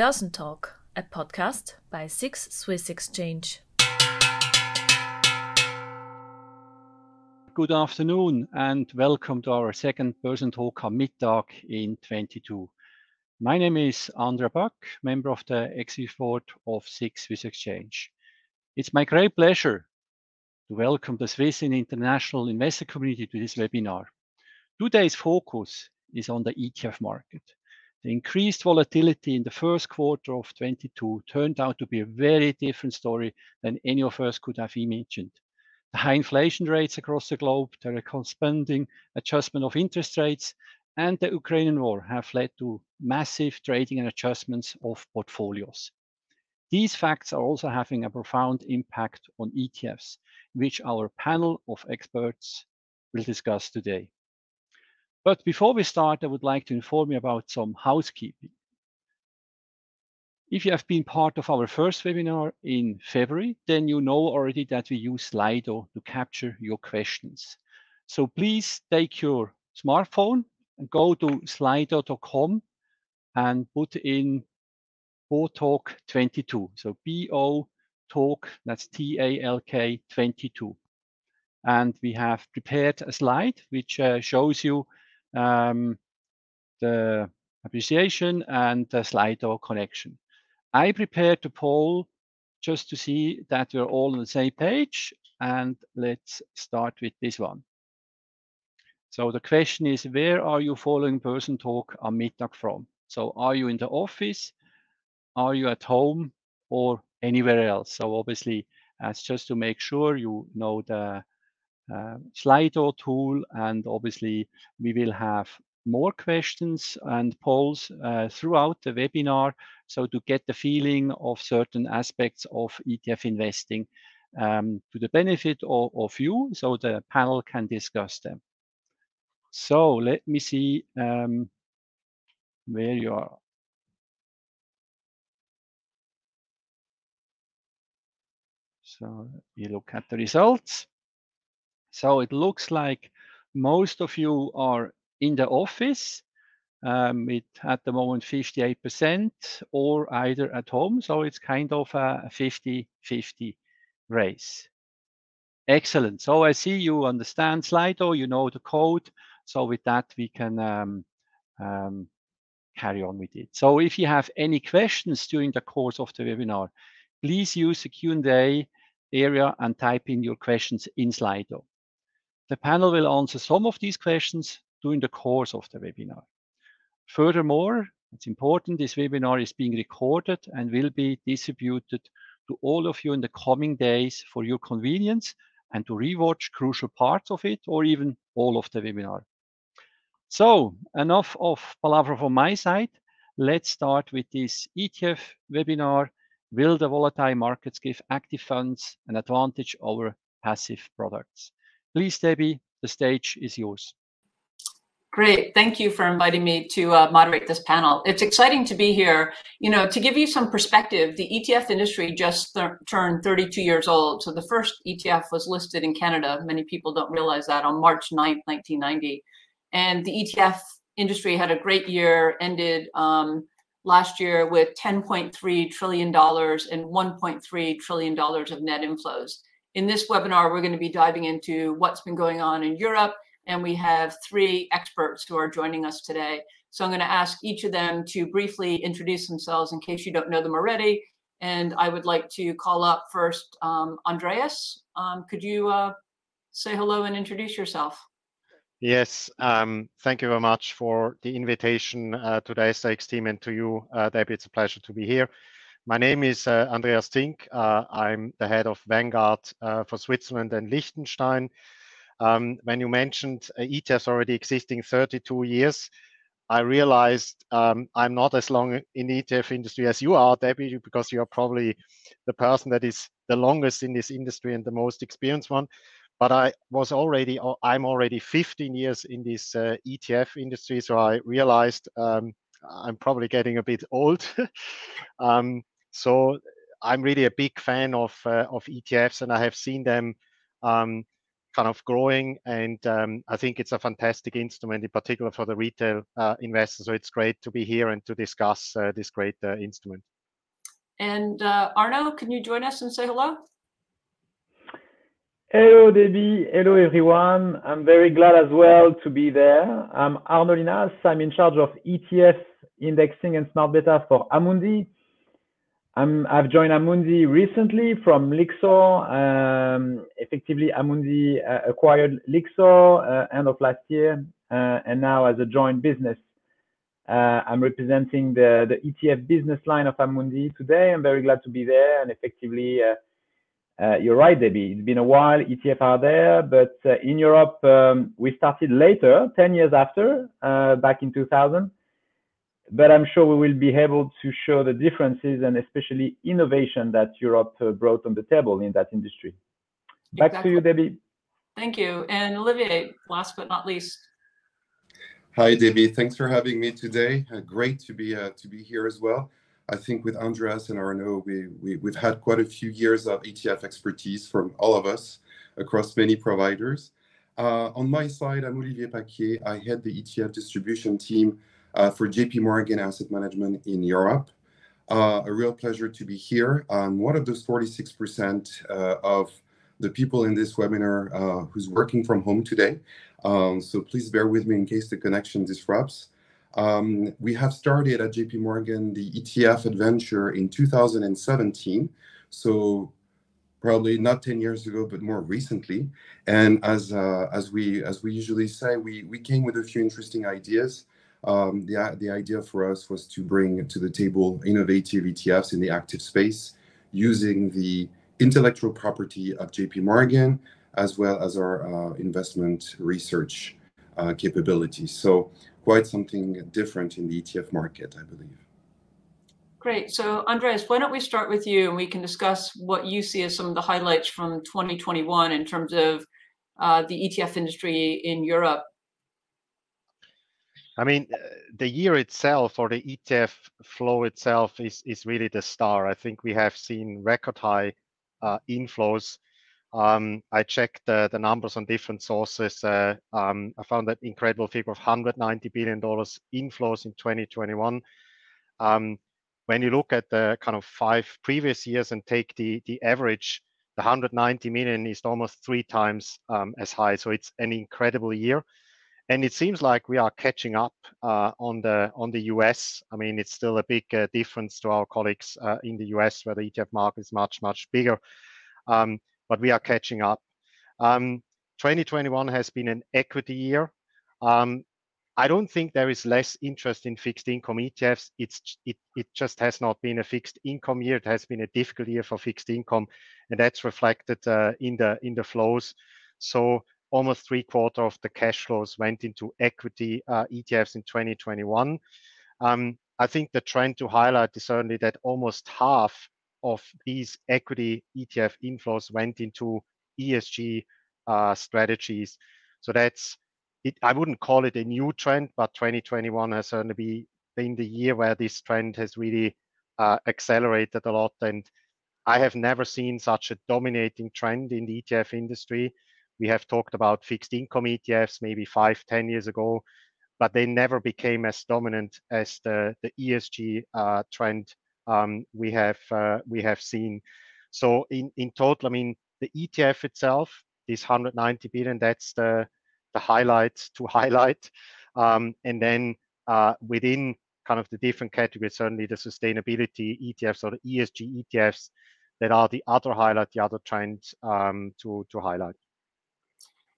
Börsentalk, a podcast by SIX Swiss Exchange. Good afternoon and welcome to our second Börsentalk am Mittag in 22. My name is Andrea Back, member of the Executive Board of SIX Swiss Exchange. It's my great pleasure to welcome the Swiss and international investor community to this webinar. Today's focus is on the ETF market. The increased volatility in the first quarter of 22 turned out to be a very different story than any of us could have imagined. The high inflation rates across the globe, the corresponding adjustment of interest rates, and the Ukrainian war have led to massive trading and adjustments of portfolios. These facts are also having a profound impact on ETFs, which our panel of experts will discuss today. But before we start, I would like to inform you about some housekeeping. If you have been part of our first webinar in February, then you know already that we use Slido to capture your questions. So please take your smartphone and go to slido.com and put in BOTalk 22. So BO Talk, that's T A L K 22. And we have prepared a slide which uh, shows you um, the appreciation and the Slido connection. I prepared the poll just to see that we're all on the same page. And let's start with this one. So the question is, where are you following Börsentalk am Mittag from? So are you in the office? Are you at home or anywhere else? So obviously, that's just to make sure you know the Slido tool. And obviously, we will have more questions and polls uh, throughout the webinar. So to get the feeling of certain aspects of ETF investing um, to the benefit of, of, you, so the panel can discuss them. So let me see um, where you are. So we look at the results. So it looks like most of you are in the office um, with at the moment 58% or either at home. So it's kind of a 50 50 race. Excellent. So I see you understand Slido, you know the code. So with that, we can um, um, carry on with it. So if you have any questions during the course of the webinar, please use the Q&A area and type in your questions in Slido. The panel will answer some of these questions during the course of the webinar. Furthermore, it's important this webinar is being recorded and will be distributed to all of you in the coming days for your convenience and to rewatch crucial parts of it or even all of the webinar. So enough of palaver from my side. Let's start with this ETF webinar. Will the volatile markets give active funds an advantage over passive products? Please, Debbie, the stage is yours. Great. Thank you for inviting me to uh, moderate this panel. It's exciting to be here. You know, to give you some perspective, the ETF industry just th turned 32 years old. So the first ETF was listed in Canada. Many people don't realize that on March 9th, 1990. And the ETF industry had a great year, ended um, last year with $10.3 trillion and $1.3 trillion of net inflows. In this webinar, we're going to be diving into what's been going on in Europe, and we have three experts who are joining us today. So I'm going to ask each of them to briefly introduce themselves in case you don't know them already. And I would like to call up first um, Andreas. Um, could you uh, say hello and introduce yourself? Yes, um, thank you very much for the invitation uh, to the SIX team and to you, uh, Debbie. It's a pleasure to be here. My name is uh, Andreas Zingg. Uh, I'm the head of Vanguard uh, for Switzerland and Liechtenstein. Um, when you mentioned uh, ETFs already existing 32 years, I realized um, I'm not as long in the ETF industry as you are, Debbie, because you are probably the person that is the longest in this industry and the most experienced one. But I was already, I'm already 15 years in this uh, ETF industry, so I realized um, I'm probably getting a bit old. um, so I'm really a big fan of uh, of ETFs, and I have seen them um, kind of growing, and um, I think it's a fantastic instrument, in particular for the retail uh, investors. So it's great to be here and to discuss uh, this great uh, instrument. And uh, Arnaud, can you join us and say hello? Hello, Debbie. Hello, everyone. I'm very glad as well to be there. I'm Arnaud Llinas. I'm in charge of ETF indexing and smart beta for Amundi. I'm, I've joined Amundi recently from Lyxor. Um, effectively, Amundi uh, acquired Lyxor uh, end of last year, uh, and now as a joint business, uh, I'm representing the, the ETF business line of Amundi today. I'm very glad to be there, and effectively, uh, uh, you're right, Debbie. It's been a while. ETF are there, but in Europe, um, we started later, 10 years after, back in 2000 but I'm sure we will be able to show the differences and especially innovation that Europe uh, brought on the table in that industry. Back exactly. to you, Debbie. Thank you. And Olivier, last but not least. Hi, Debbie. Thanks for having me today. Uh, great to be uh, to be here as well. I think with Andreas and Arnaud, we, we, we've had quite a few years of ETF expertise from all of us across many providers. Uh, on my side, I'm Olivier Paquier. I head the ETF distribution team uh, for JP Morgan Asset Management in Europe. Uh, a real pleasure to be here. I'm one of those 46% uh, of the people in this webinar uh, who's working from home today. Um, so please bear with me in case the connection disrupts. Um, we have started at JP Morgan the ETF adventure in 2017. So probably not 10 years ago, but more recently. And as uh, as we as we usually say, we we came with a few interesting ideas um, the, the idea for us was to bring to the table innovative ETFs in the active space using the intellectual property of JP Morgan as well as our uh, investment research uh, capabilities. So quite something different in the ETF market, I believe. Great. So Andreas, why don't we start with you and we can discuss what you see as some of the highlights from 2021 in terms of uh, the ETF industry in Europe I mean, uh, the year itself or the ETF flow itself is, is really the star. I think we have seen record high uh, inflows. Um, I checked the, the numbers on different sources. Uh, um, I found that incredible figure of $190 billion inflows in 2021. Um, when you look at the kind of five previous years and take the, the average, the 190 million is almost three times um, as high. So it's an incredible year and it seems like we are catching up uh, on the on the US. I mean, it's still a big uh, difference to our colleagues uh, in the US, where the ETF market is much much bigger, um, but we are catching up. Um, 2021 has been an equity year. Um, I don't think there is less interest in fixed income ETFs. It's it it just has not been a fixed income year. It has been a difficult year for fixed income, and that's reflected uh, in the in the flows. So almost three quarter of the cash flows went into equity uh, ETFs in 2021. Um, I think the trend to highlight is certainly that almost half of these equity ETF inflows went into ESG uh, strategies. So that's it. I wouldn't call it a new trend, but 2021 has certainly be, been the year where this trend has really uh, accelerated a lot. And I have never seen such a dominating trend in the ETF industry. We have talked about fixed income ETFs maybe five, ten years ago, but they never became as dominant as the, the ESG uh, trend um, we have uh, we have seen. So in, in total, I mean, the ETF itself, this 190 billion, that's the, the highlight to highlight. Um, and then uh, within kind of the different categories, certainly the sustainability ETFs or the ESG ETFs that are the other highlight, the other trend um, to, to highlight.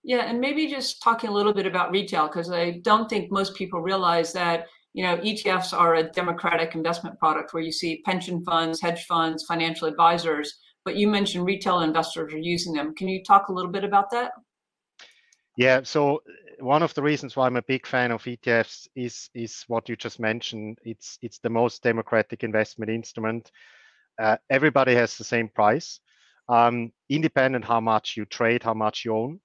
Yeah, and maybe just talking a little bit about retail, because I don't think most people realize that you know ETFs are a democratic investment product where you see pension funds, hedge funds, financial advisors, but you mentioned retail investors are using them. Can you talk a little bit about that? Yeah, so uh, one of the reasons why I'm a big fan of ETFs is is what you just mentioned. It's it's the most democratic investment instrument. Uh, everybody has the same price, um, independent how much you trade, how much you own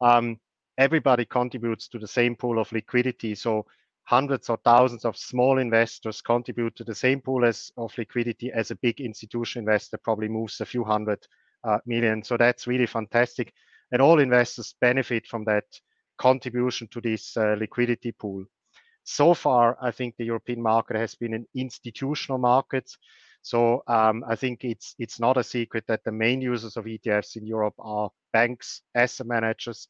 um, everybody contributes to the same pool of liquidity. So hundreds or thousands of small investors contribute to the same pool as, of liquidity as a big institutional investor probably moves a few hundred uh, million. So that's really fantastic. and all investors benefit from that contribution to this uh, liquidity pool. So far, I think the European market has been an institutional market. So um, I think it's it's not a secret that the main users of ETFs in Europe are banks, asset managers.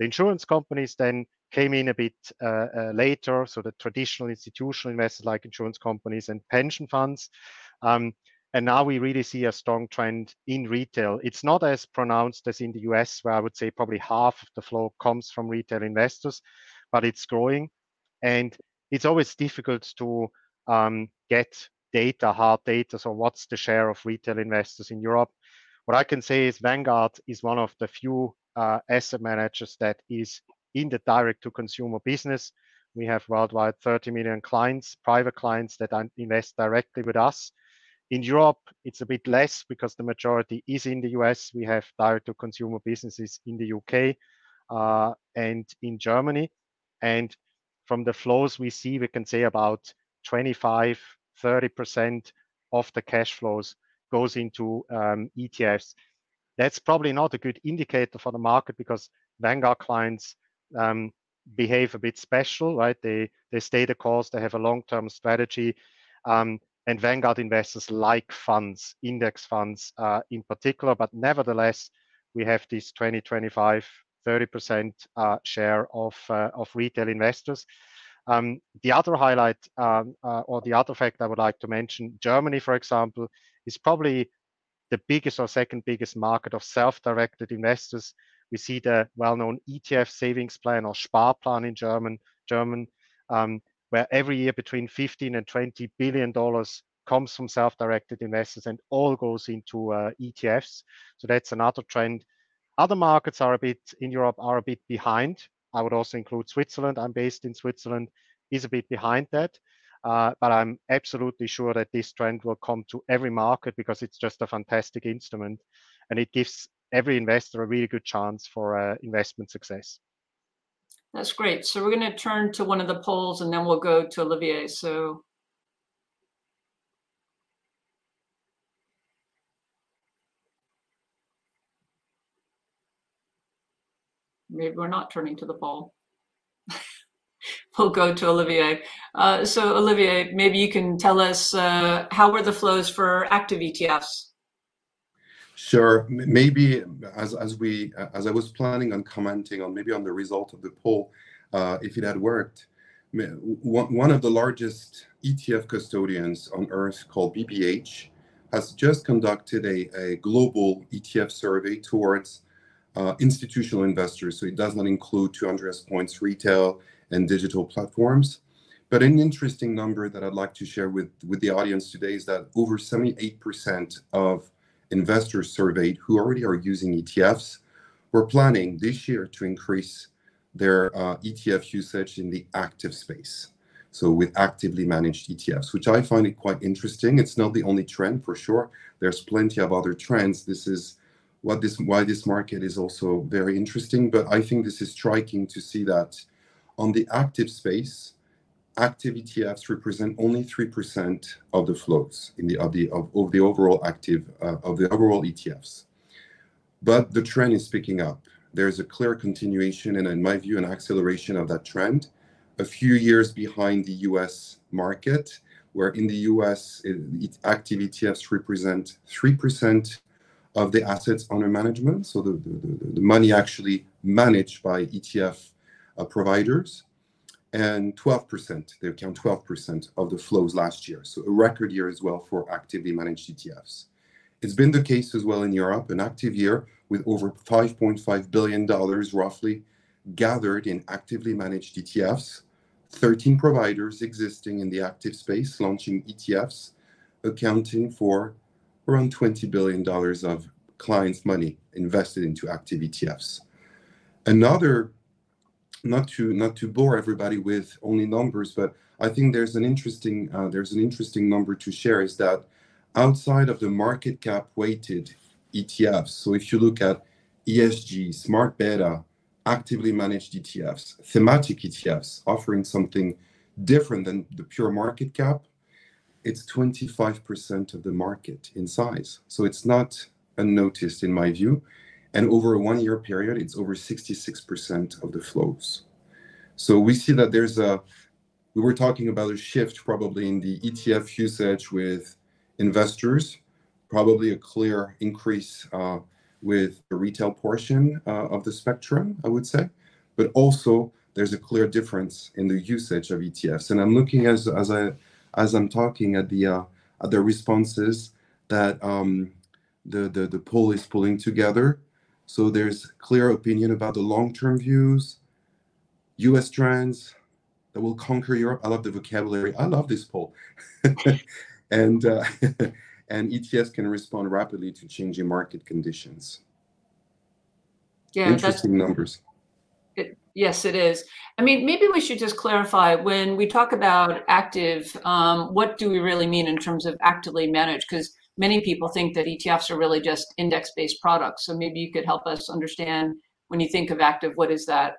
The insurance companies then came in a bit uh, uh, later. So the traditional institutional investors like insurance companies and pension funds. Um, and now we really see a strong trend in retail. It's not as pronounced as in the US, where I would say probably half of the flow comes from retail investors, but it's growing. And it's always difficult to um, get data, hard data. So, what's the share of retail investors in Europe? What I can say is Vanguard is one of the few uh, asset managers that is in the direct to consumer business. We have worldwide 30 million clients, private clients that invest directly with us. In Europe, it's a bit less because the majority is in the US. We have direct to consumer businesses in the UK uh, and in Germany. And from the flows we see, we can say about 25, 30% of the cash flows goes into um, ETFs. That's probably not a good indicator for the market because Vanguard clients um, behave a bit special, right? They they stay the course. They have a long-term strategy. Um, and Vanguard investors like funds, index funds uh, in particular, but nevertheless, we have this 20, 25, 30% uh, share of, uh, of retail investors. Um, the other highlight um, uh, or the other fact I would like to mention, Germany, for example, is probably the biggest or second biggest market of self-directed investors. We see the well-known ETF savings plan or Sparplan in German, German um, where every year between 15 and 20 billion dollars comes from self-directed investors and all goes into uh, ETFs. So that's another trend. Other markets are a bit in Europe are a bit behind. I would also include Switzerland. I'm based in Switzerland, is a bit behind that. Uh, but I'm absolutely sure that this trend will come to every market because it's just a fantastic instrument and it gives every investor a really good chance for uh, investment success. That's great. So we're going to turn to one of the polls and then we'll go to Olivier. So maybe we're not turning to the poll. we'll go to Olivier. Uh, so Olivier, maybe you can tell us uh, how were the flows for active ETFs? Sure. Maybe as as we as I was planning on commenting on maybe on the result of the poll, uh, if it had worked, one, of the largest ETF custodians on earth called BBH has just conducted a, a global ETF survey towards institutional investors. So it does not include, to Andreas' points, retail and digital platforms. But an interesting number that I'd like to share with, with the audience today is that over 78% of investors surveyed who already are using ETFs were planning this year to increase their uh, ETF usage in the active space. So with actively managed ETFs, which I find it quite interesting. It's not the only trend for sure. There's plenty of other trends. This is what this why this market is also very interesting. But I think this is striking to see that on the active space, active ETFs represent only 3% of the flows in the, of, the, of, of the overall active, uh, of the overall ETFs. But the trend is picking up. There's a clear continuation and in my view, an acceleration of that trend. A few years behind the US market, where in the US, it, active ETFs represent 3% of the assets under management. So the, the, the money actually managed by ETF uh, providers and 12%, they account 12% of the flows last year. So a record year as well for actively managed ETFs. It's been the case as well in Europe, an active year with over $5.5 billion roughly gathered in actively managed ETFs, 13 providers existing in the active space launching ETFs, accounting for around $20 billion of clients' money invested into active ETFs. Another not to not to bore everybody with only numbers, but I think there's an interesting uh, there's an interesting number to share is that outside of the market cap weighted ETFs, so if you look at ESG, smart beta, actively managed ETFs, thematic ETFs offering something different than the pure market cap, it's 25% of the market in size. So it's not unnoticed in my view. and over a one-year period, it's over 66% of the flows. So we see that there's a we were talking about a shift probably in the ETF usage with investors, probably a clear increase uh, with the retail portion uh, of the spectrum, I would say, but also there's a clear difference in the usage of ETFs. And I'm looking as as I as I'm talking at the uh, at the responses that um, the, the the poll is pulling together. So there's clear opinion about the long-term views, U.S. trends that will conquer Europe. I love the vocabulary. I love this poll, and uh, and ETS can respond rapidly to changing market conditions. Yeah, interesting numbers. Yes, it is. I mean, maybe we should just clarify when we talk about active, um, what do we really mean in terms of actively managed? Because many people think that ETFs are really just index-based products. So maybe you could help us understand when you think of active, what is that?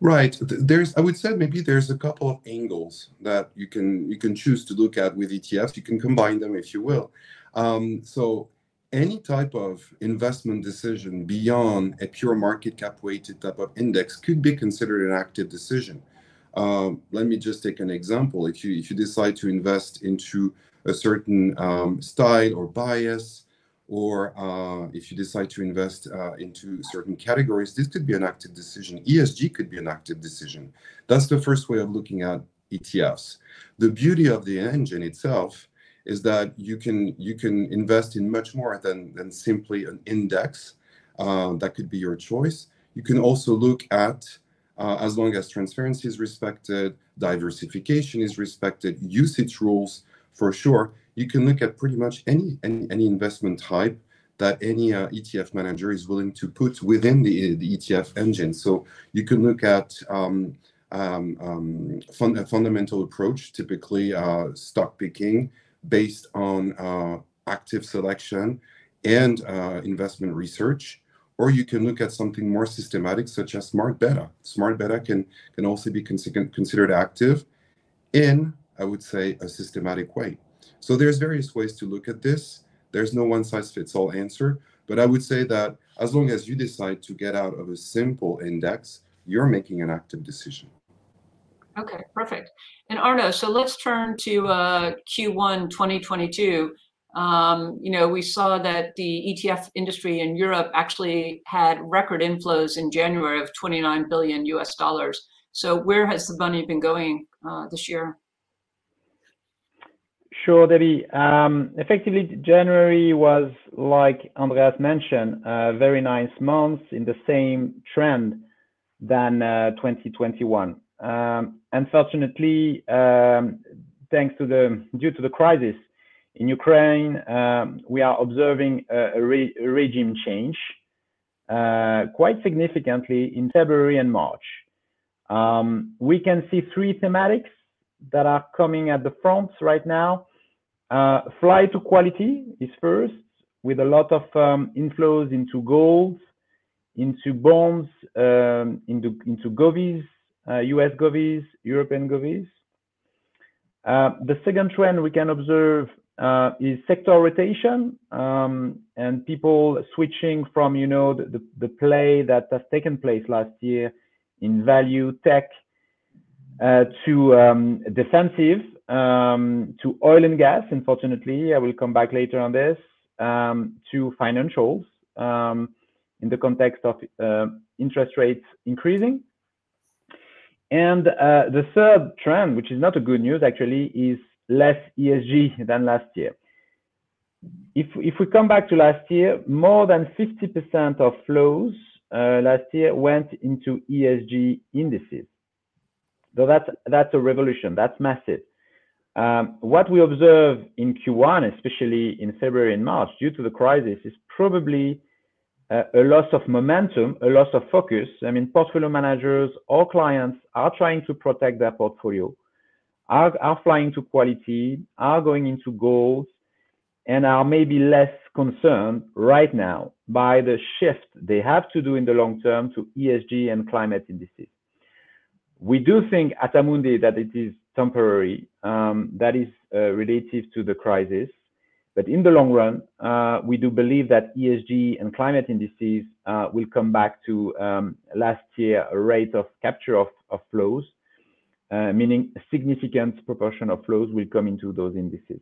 Right. There's, I would say, maybe there's a couple of angles that you can you can choose to look at with ETFs. You can combine them if you will. Um, so any type of investment decision beyond a pure market cap weighted type of index could be considered an active decision. Um, let me just take an example. If you if you decide to invest into a certain um, style or bias, or uh, if you decide to invest uh, into certain categories, this could be an active decision. ESG could be an active decision. That's the first way of looking at ETFs. The beauty of the engine itself is that you can you can invest in much more than than simply an index. Uh, that could be your choice. You can also look at uh, as long as transparency is respected, diversification is respected, usage rules for sure you can look at pretty much any any, any investment type that any uh, ETF manager is willing to put within the, the ETF engine. So you can look at um, um, um, fun, a fundamental approach, typically uh, stock picking based on uh, active selection and uh, investment research. Or you can look at something more systematic, such as smart beta. Smart beta can, can also be considered active in, I would say, a systematic way. So there's various ways to look at this. There's no one size fits all answer, but I would say that as long as you decide to get out of a simple index, you're making an active decision. Okay, perfect. And Arnaud, so let's turn to uh, Q1 2022. Um, you know, we saw that the ETF industry in Europe actually had record inflows in January of 29 billion US dollars. So where has the money been going uh, this year? Sure, Debbie. Um, effectively, January was, like Andreas mentioned, a very nice month in the same trend than uh, 2021. Um, unfortunately, um, thanks to the due to the crisis in Ukraine, um, we are observing a, a, re, regime change uh, quite significantly in February and March. Um, we can see three thematics that are coming at the front right now. Uh, fly to quality is first, with a lot of um, inflows into gold, into bonds, um, into, into govies, US govies, European govies. Uh, the second trend we can observe uh, is sector rotation um, and people switching from, you know, the, the, the, play that has taken place last year in value tech uh, to um, defensive um, to oil and gas, unfortunately. I will come back later on this, um, to financials um, in the context of uh, interest rates increasing. And uh, the third trend, which is not a good news actually, is less ESG than last year. If, if we come back to last year, more than 50% of flows uh, last year went into ESG indices. So that's, that's a revolution, that's massive. Um, what we observe in Q1, especially in February and March, due to the crisis, is probably a loss of momentum, a loss of focus. I mean, portfolio managers or clients are trying to protect their portfolio, are, are flying to quality, are going into goals, and are maybe less concerned right now by the shift they have to do in the long term to ESG and climate indices. We do think at Amundi that it is temporary, um, that is uh, relative to the crisis. But in the long run, uh, we do believe that ESG and climate indices uh, will come back to um, last year rate of capture of, flows, uh, meaning a significant proportion of flows will come into those indices.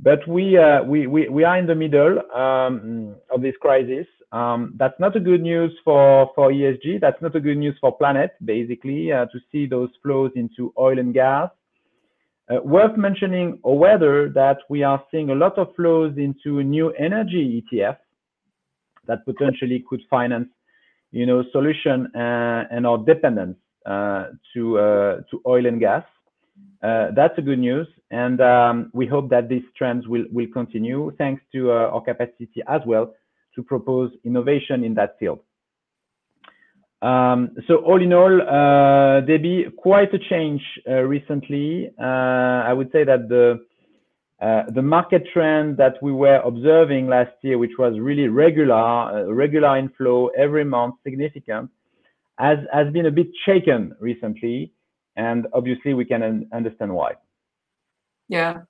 But we, we, we, we, are in the middle um, of this crisis. Um, that's not a good news for, for ESG. That's not a good news for planet, basically, to see those flows into oil and gas. Uh, worth mentioning, however, that we are seeing a lot of flows into new energy ETF that potentially could finance, you know, solution and, and our dependence uh, to uh, to oil and gas. Uh, that's a good news, and um, we hope that these trends will will continue thanks to uh, our capacity as well to propose innovation in that field. Um, so all in all, uh, Debbie, quite a change uh, recently. Uh, I would say that the uh, the market trend that we were observing last year, which was really regular, uh, regular inflow every month, significant, has has been a bit shaken recently, and obviously we can un understand why. Yeah,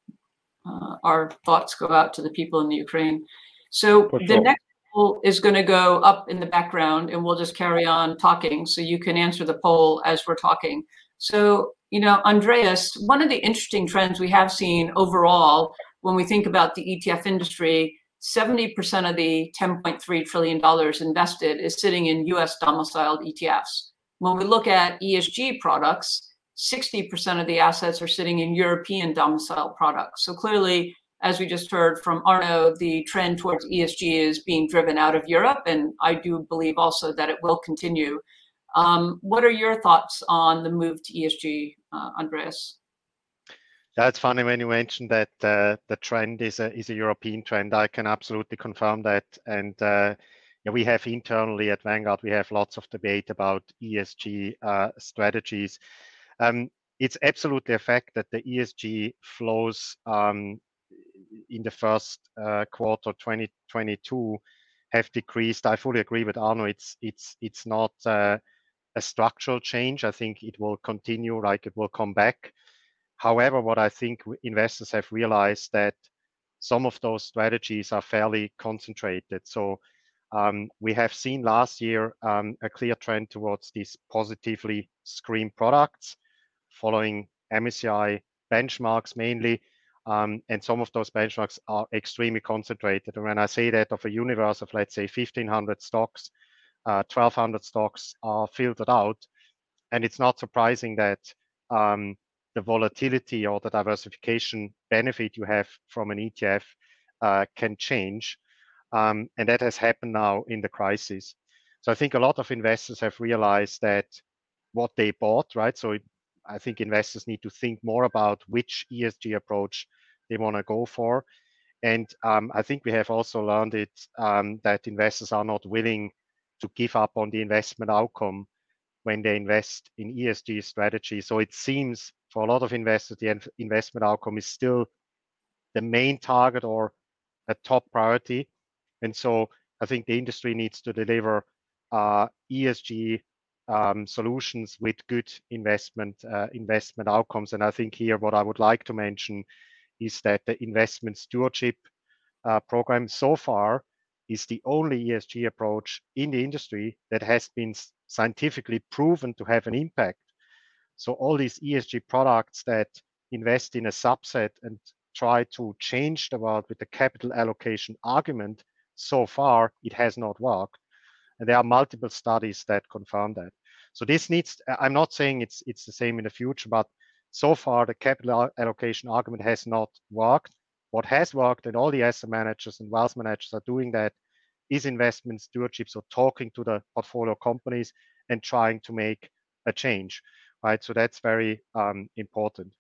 uh, our thoughts go out to the people in the Ukraine. So sure. the next poll is going to go up in the background and we'll just carry on talking so you can answer the poll as we're talking. So, you know, Andreas, one of the interesting trends we have seen overall when we think about the ETF industry, 70% of the $10.3 trillion invested is sitting in US domiciled ETFs. When we look at ESG products, 60% of the assets are sitting in European domiciled products. So clearly, as we just heard from Arnaud, the trend towards ESG is being driven out of Europe, and I do believe also that it will continue. Um, what are your thoughts on the move to ESG, uh, Andreas? Yeah, it's funny when you mentioned that uh, the trend is a is a European trend. I can absolutely confirm that, and uh, yeah, we have internally at Vanguard we have lots of debate about ESG uh, strategies. Um, it's absolutely a fact that the ESG flows um, in the first uh, quarter 2022 have decreased. I fully agree with Arnaud. It's it's it's not uh, a structural change. I think it will continue, like it will come back. However, what I think investors have realized that some of those strategies are fairly concentrated. So um, we have seen last year um, a clear trend towards these positively screened products, following MSCI benchmarks mainly. Um, and some of those benchmarks are extremely concentrated. And when I say that of a universe of, let's say, 1,500 stocks, uh, 1,200 stocks are filtered out. And it's not surprising that um, the volatility or the diversification benefit you have from an ETF uh, can change. Um, and that has happened now in the crisis. So I think a lot of investors have realized that what they bought, right? So it, I think investors need to think more about which ESG approach they want to go for. And um, I think we have also learned it um, that investors are not willing to give up on the investment outcome when they invest in ESG strategy. So it seems for a lot of investors, the investment outcome is still the main target or a top priority. And so I think the industry needs to deliver uh, ESG um, solutions with good investment uh, investment outcomes. And I think here what I would like to mention is that the investment stewardship uh, program so far is the only ESG approach in the industry that has been scientifically proven to have an impact. So all these ESG products that invest in a subset and try to change the world with the capital allocation argument, so far it has not worked. And there are multiple studies that confirm that. So this needs, I'm not saying it's it's the same in the future, but so far the capital allocation argument has not worked. What has worked, and all the asset managers and wealth managers are doing that, is investment stewardship. So talking to the portfolio companies and trying to make a change, right? So that's very um, important.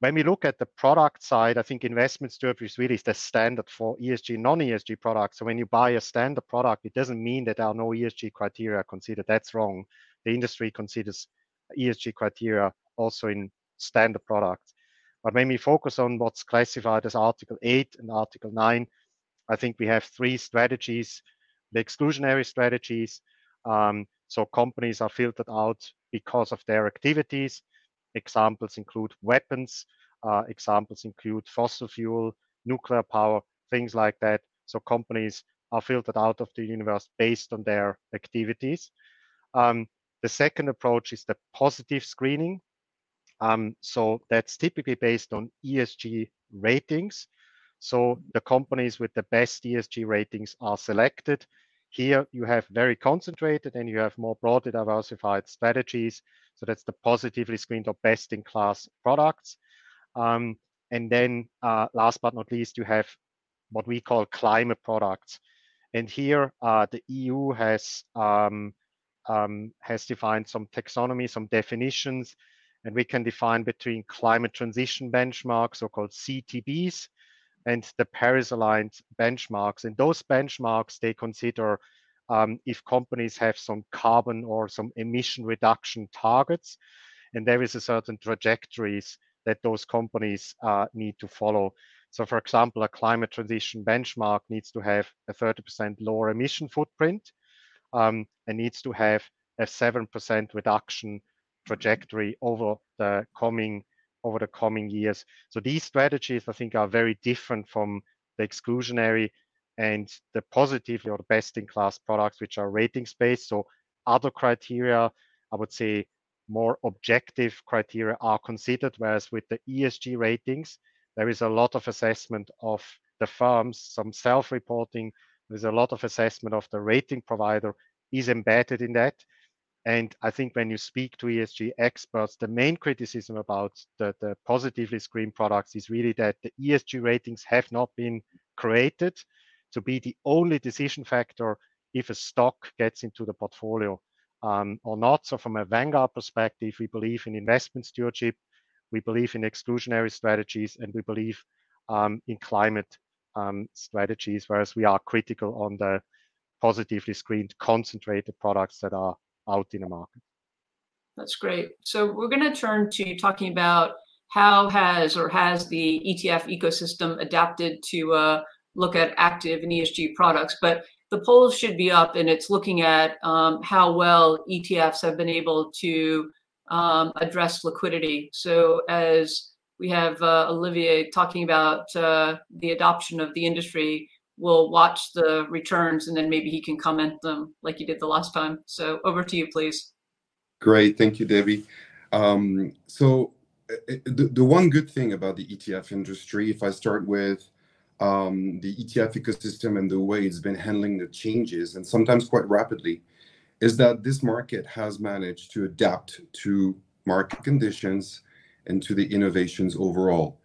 When we look at the product side, I think investment stewardship is really the standard for ESG, non-ESG products. So when you buy a standard product, it doesn't mean that there are no ESG criteria considered. That's wrong the industry considers ESG criteria also in standard products. But when we focus on what's classified as Article 8 and Article 9, I think we have three strategies, the exclusionary strategies. Um, so companies are filtered out because of their activities. Examples include weapons, uh, examples include fossil fuel, nuclear power, things like that. So companies are filtered out of the universe based on their activities. Um, the second approach is the positive screening. Um, so that's typically based on ESG ratings. So the companies with the best ESG ratings are selected. Here you have very concentrated and you have more broadly diversified strategies. So that's the positively screened or best in class products. Um, and then uh, last but not least, you have what we call climate products. And here uh, the EU has um, um, has defined some taxonomy, some definitions, and we can define between climate transition benchmarks, so-called CTBs, and the Paris-aligned benchmarks. And those benchmarks, they consider um, if companies have some carbon or some emission reduction targets, and there is a certain trajectories that those companies uh, need to follow. So for example, a climate transition benchmark needs to have a 30% lower emission footprint um, and needs to have a 7% reduction trajectory over the coming over the coming years. So these strategies, I think, are very different from the exclusionary and the positively or the best in class products, which are ratings based. So other criteria, I would say more objective criteria are considered, whereas with the ESG ratings, there is a lot of assessment of the firms, some self-reporting, there's a lot of assessment of the rating provider is embedded in that. And I think when you speak to ESG experts, the main criticism about the, the positively screened products is really that the ESG ratings have not been created to be the only decision factor if a stock gets into the portfolio um, or not. So from a Vanguard perspective, we believe in investment stewardship, we believe in exclusionary strategies, and we believe um, in climate um, strategies, whereas we are critical on the positively screened concentrated products that are out in the market. That's great. So we're going to turn to talking about how has or has the ETF ecosystem adapted to uh, look at active and ESG products. But the polls should be up, and it's looking at um, how well ETFs have been able to um, address liquidity. So as we have uh, Olivier talking about uh, the adoption of the industry, we'll watch the returns and then maybe he can comment them like he did the last time. So over to you, please. Great, thank you, Debbie. Um, so uh, uh, the, the one good thing about the ETF industry, if I start with um, the ETF ecosystem and the way it's been handling the changes, and sometimes quite rapidly, is that this market has managed to adapt to market conditions and to the innovations overall.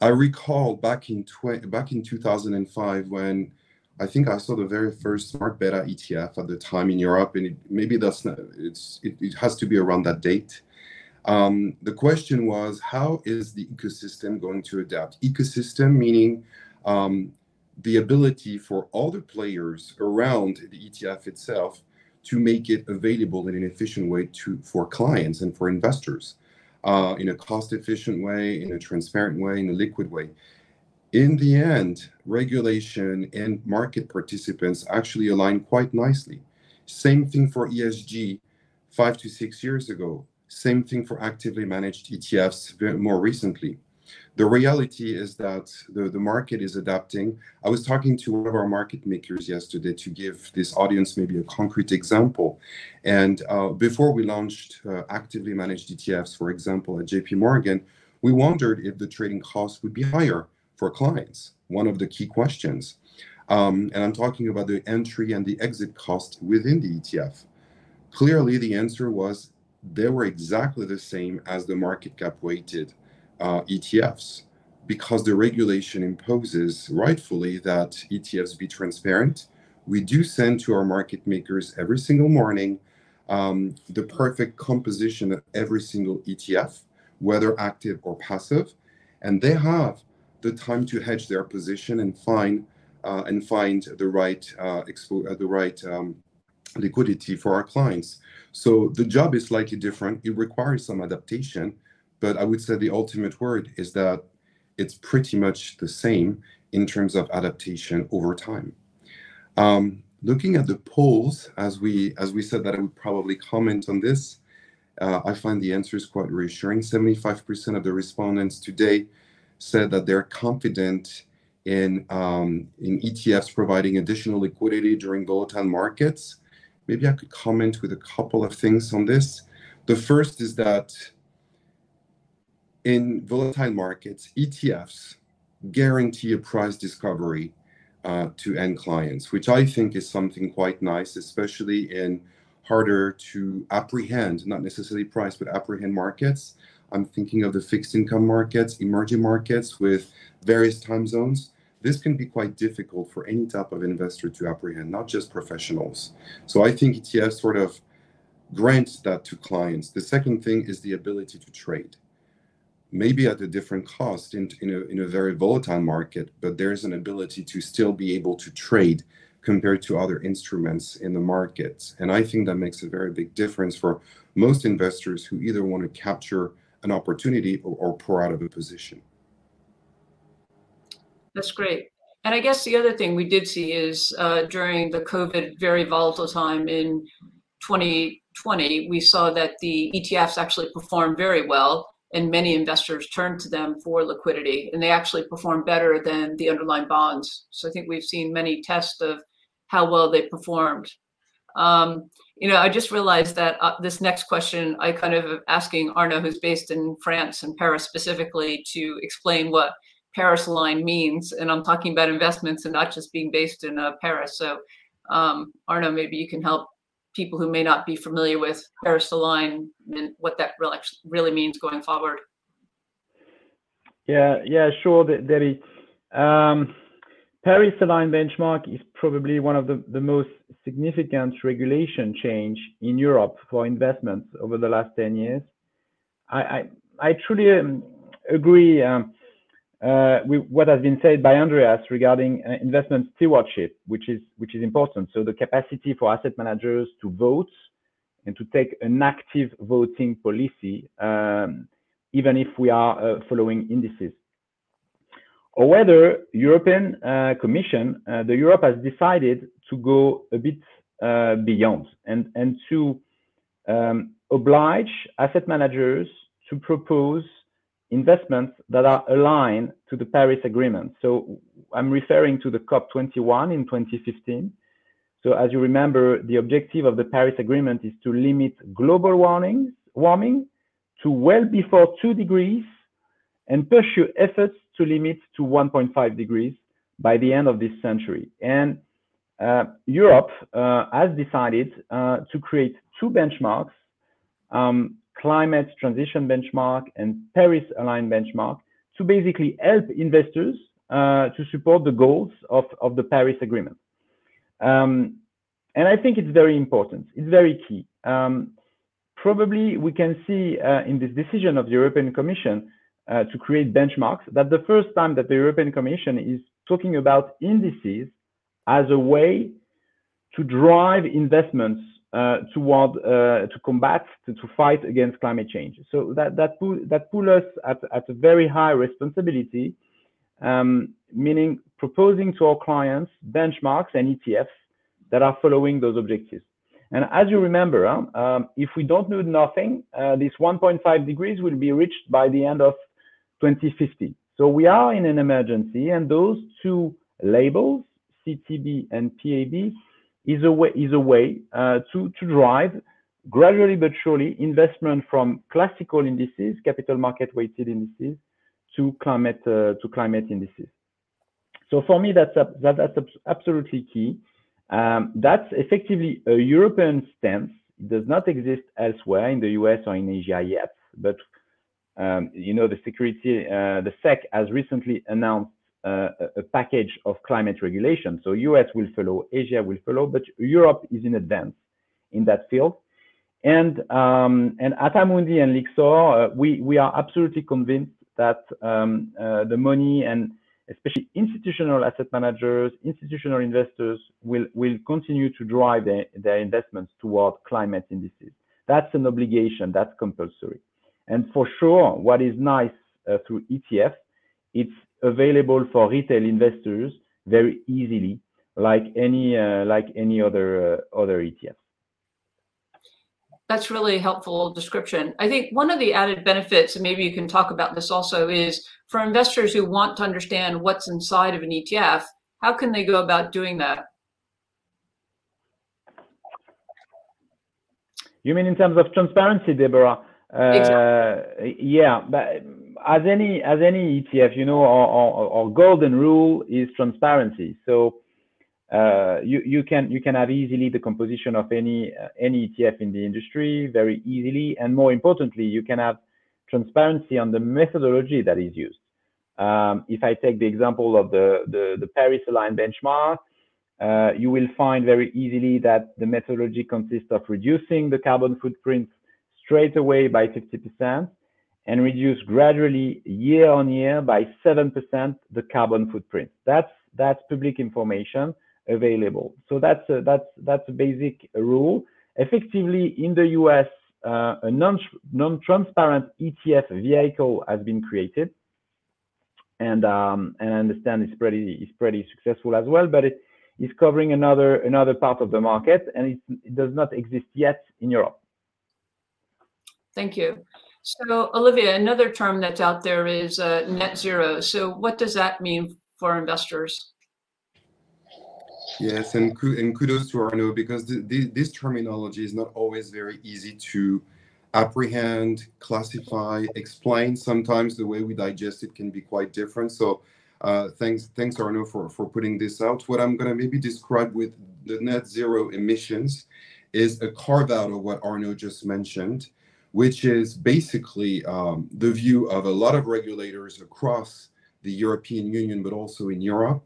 I recall back in tw- back in 2005 when I think I saw the very first smart beta ETF at the time in Europe, and it, maybe that's not, it's it, it, has to be around that date. Um, the question was, how is the ecosystem going to adapt? Ecosystem meaning um, the ability for all the players around the ETF itself to make it available in an efficient way to for clients and for investors uh, in a cost efficient way, in a transparent way, in a liquid way. In the end, regulation and market participants actually align quite nicely. Same thing for ESG five to six years ago. Same thing for actively managed ETFs more recently. The reality is that the, the market is adapting. I was talking to one of our market makers yesterday to give this audience maybe a concrete example. And uh, before we launched uh, actively managed ETFs, for example, at JP Morgan, we wondered if the trading costs would be higher for clients. One of the key questions. Um, and I'm talking about the entry and the exit cost within the ETF. Clearly, the answer was they were exactly the same as the market cap weighted uh, ETFs because the regulation imposes rightfully that ETFs be transparent. We do send to our market makers every single morning um, the perfect composition of every single ETF, whether active or passive, and they have the time to hedge their position and find uh, and find the right uh, expo- uh, the right um, liquidity for our clients. So the job is slightly different. It requires some adaptation, but I would say the ultimate word is that it's pretty much the same in terms of adaptation over time. Um, looking at the polls, as we as we said that I would probably comment on this, uh, I find the answers quite reassuring. 75% of the respondents today said that they're confident in um, in ETFs providing additional liquidity during volatile markets. Maybe I could comment with a couple of things on this. The first is that in volatile markets, ETFs guarantee a price discovery uh, to end clients, which I think is something quite nice, especially in harder to apprehend, not necessarily price, but apprehend markets. I'm thinking of the fixed income markets, emerging markets with various time zones. This can be quite difficult for any type of investor to apprehend, not just professionals. So I think ETFs sort of grants that to clients. The second thing is the ability to trade maybe at a different cost in, in, a, in a very volatile market, but there's an ability to still be able to trade compared to other instruments in the market. And I think that makes a very big difference for most investors who either want to capture an opportunity or, or pour out of a position. That's great. And I guess the other thing we did see is uh, during the COVID very volatile time in 2020, we saw that the ETFs actually performed very well and many investors turn to them for liquidity and they actually perform better than the underlying bonds. So I think we've seen many tests of how well they performed. Um, you know, I just realized that uh, this next question, I kind of asking Arnaud, who's based in France and Paris specifically, to explain what Paris line means. And I'm talking about investments and not just being based in uh, Paris. So, um, Arnaud, maybe you can help people who may not be familiar with Paris Align and what that really, means going forward. Yeah, yeah, sure, Debbie. Um, Paris Align benchmark is probably one of the, the most significant regulation change in Europe for investments over the last 10 years. I, I, I truly um, agree um, with what has been said by Andreas regarding uh, investment stewardship, which is which is important. So the capacity for asset managers to vote and to take an active voting policy, um, even if we are uh, following indices. Or whether European uh, Commission, uh, the Europe has decided to go a bit uh, beyond and and to um, oblige asset managers to propose investments that are aligned to the Paris Agreement. So I'm referring to the COP21 in 2015. So as you remember, the objective of the Paris Agreement is to limit global warming, warming to well before two degrees and pursue efforts to limit to 1.5 degrees by the end of this century. And uh, Europe uh, has decided uh, to create two benchmarks um, climate transition benchmark and Paris aligned benchmark to basically help investors uh, to support the goals of, of the Paris Agreement. Um, and I think it's very important. It's very key. Um, probably we can see uh, in this decision of the European Commission uh, to create benchmarks that the first time that the European Commission is talking about indices as a way to drive investments toward uh, to combat to, to fight against climate change. So that that that put us at, at a very high responsibility, um, meaning proposing to our clients benchmarks and ETFs that are following those objectives. And as you remember, um, if we don't do nothing, uh, this 1.5 degrees will be reached by the end of 2050. So we are in an emergency, and those two labels, CTB and PAB, is a way is a way uh, to to drive gradually but surely investment from classical indices, capital market weighted indices, to climate uh, to climate indices. So for me, that's that, that's absolutely key. Um, that's effectively a European stance. It does not exist elsewhere in the US or in Asia yet. But um, you know, the security, uh, the SEC has recently announced uh, a package of climate regulation. So US will follow, Asia will follow, but Europe is in advance in that field. And um, and at Amundi and Lyxor, uh, we we are absolutely convinced that um, uh, the money and especially institutional asset managers, institutional investors will will continue to drive their, their investments toward climate indices. That's an obligation. That's compulsory. And for sure, what is nice uh, through ETF, it's available for retail investors very easily, like any uh, like any other uh, other ETF. That's really helpful description. I think one of the added benefits, and maybe you can talk about this also, is for investors who want to understand what's inside of an ETF, how can they go about doing that? You mean in terms of transparency, Deborah? Uh, Exactly. Yeah, but as any as any ETF, you know, our, our, our golden rule is transparency. So uh, you you can you can have easily the composition of any uh, any ETF in the industry very easily, and more importantly, you can have transparency on the methodology that is used. Um, if I take the example of the the, the Paris Aligned benchmark, uh, you will find very easily that the methodology consists of reducing the carbon footprint straight away by 50% and reduce gradually year on year by 7% the carbon footprint. That's that's public information available. So that's a, that's that's a basic rule. Effectively, in the US, uh, a non non-transparent ETF vehicle has been created, and um, and I understand it's pretty successful as well. But it is covering another another part of the market, and it does not exist yet in Europe. Thank you. So, Olivier, another term that's out there is uh, net zero. So, what does that mean for investors? Yes, and, and kudos to Arnaud because this terminology is not always very easy to apprehend, classify, explain. Sometimes the way we digest it can be quite different. So, uh, thanks, thanks Arnaud for, for putting this out. What I'm going to maybe describe with the net zero emissions is a carve out of what Arnaud just mentioned which is basically um, the view of a lot of regulators across the European Union, but also in Europe,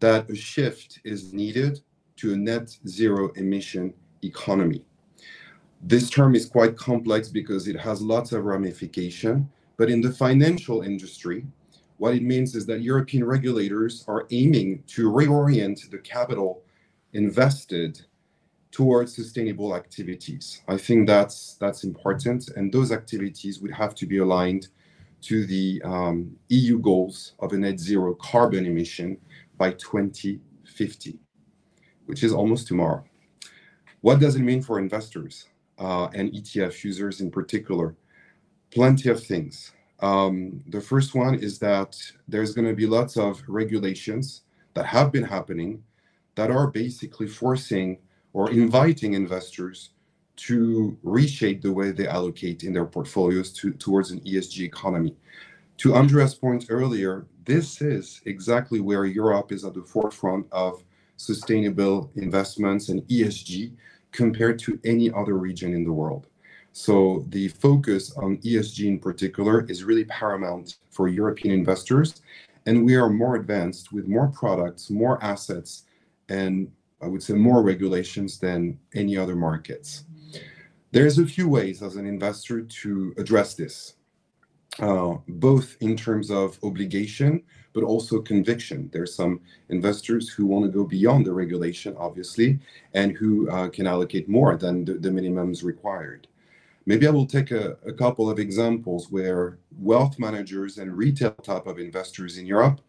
that a shift is needed to a net zero emission economy. This term is quite complex because it has lots of ramification, but in the financial industry, what it means is that European regulators are aiming to reorient the capital invested towards sustainable activities. I think that's that's important, and those activities would have to be aligned to the um, EU goals of a net zero carbon emission by 2050, which is almost tomorrow. What does it mean for investors uh, and ETF users in particular? Plenty of things. Um, the first one is that there's going to be lots of regulations that have been happening that are basically forcing or inviting investors to reshape the way they allocate in their portfolios to, towards an ESG economy. To Andreas' point earlier, this is exactly where Europe is at the forefront of sustainable investments and ESG compared to any other region in the world. So the focus on ESG in particular is really paramount for European investors. And we are more advanced with more products, more assets, and I would say more regulations than any other markets. There's a few ways as an investor to address this, uh, both in terms of obligation, but also conviction. There's some investors who want to go beyond the regulation, obviously, and who uh, can allocate more than the, the, minimums required. Maybe I will take a, a couple of examples where wealth managers and retail type of investors in Europe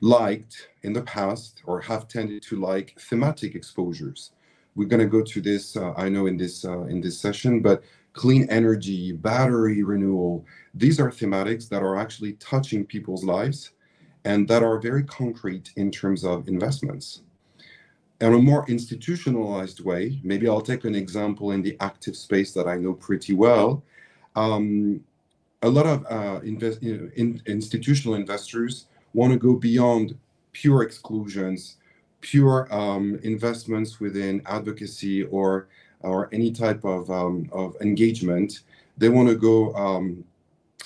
liked in the past or have tended to like thematic exposures. We're going to go to this, uh, I know, in this uh, in this session, but clean energy, battery renewal, these are thematics that are actually touching people's lives and that are very concrete in terms of investments. In a more institutionalized way, maybe I'll take an example in the active space that I know pretty well. Um, a lot of uh, invest, you know, in, institutional investors want to go beyond pure exclusions, pure um, investments within advocacy or or any type of um, of engagement. They want to go um,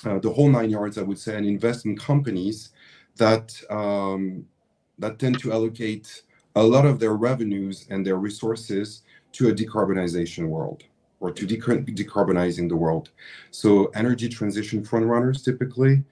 uh, the whole nine yards, I would say, and invest in companies that um, that tend to allocate a lot of their revenues and their resources to a decarbonization world or to decarbonizing the world. So energy transition frontrunners typically